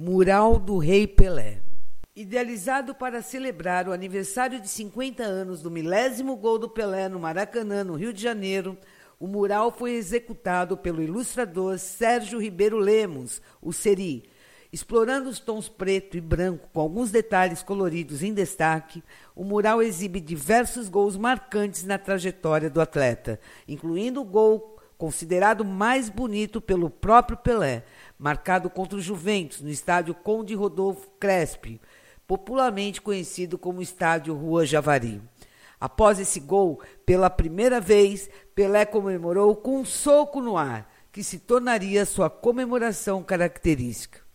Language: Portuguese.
Mural do Rei Pelé. Idealizado para celebrar o aniversário de 50 anos do milésimo gol do Pelé no Maracanã, no Rio de Janeiro, o mural foi executado pelo ilustrador Sérgio Ribeiro Lemos, o Seri, Explorando os tons preto e branco com alguns detalhes coloridos em destaque, o mural exibe diversos gols marcantes na trajetória do atleta, incluindo o gol considerado mais bonito pelo próprio Pelé, marcado contra o Juventus no estádio Conde Rodolfo Crespi, popularmente conhecido como Estádio Rua Javari. Após esse gol, pela primeira vez, Pelé comemorou com um soco no ar, que se tornaria sua comemoração característica.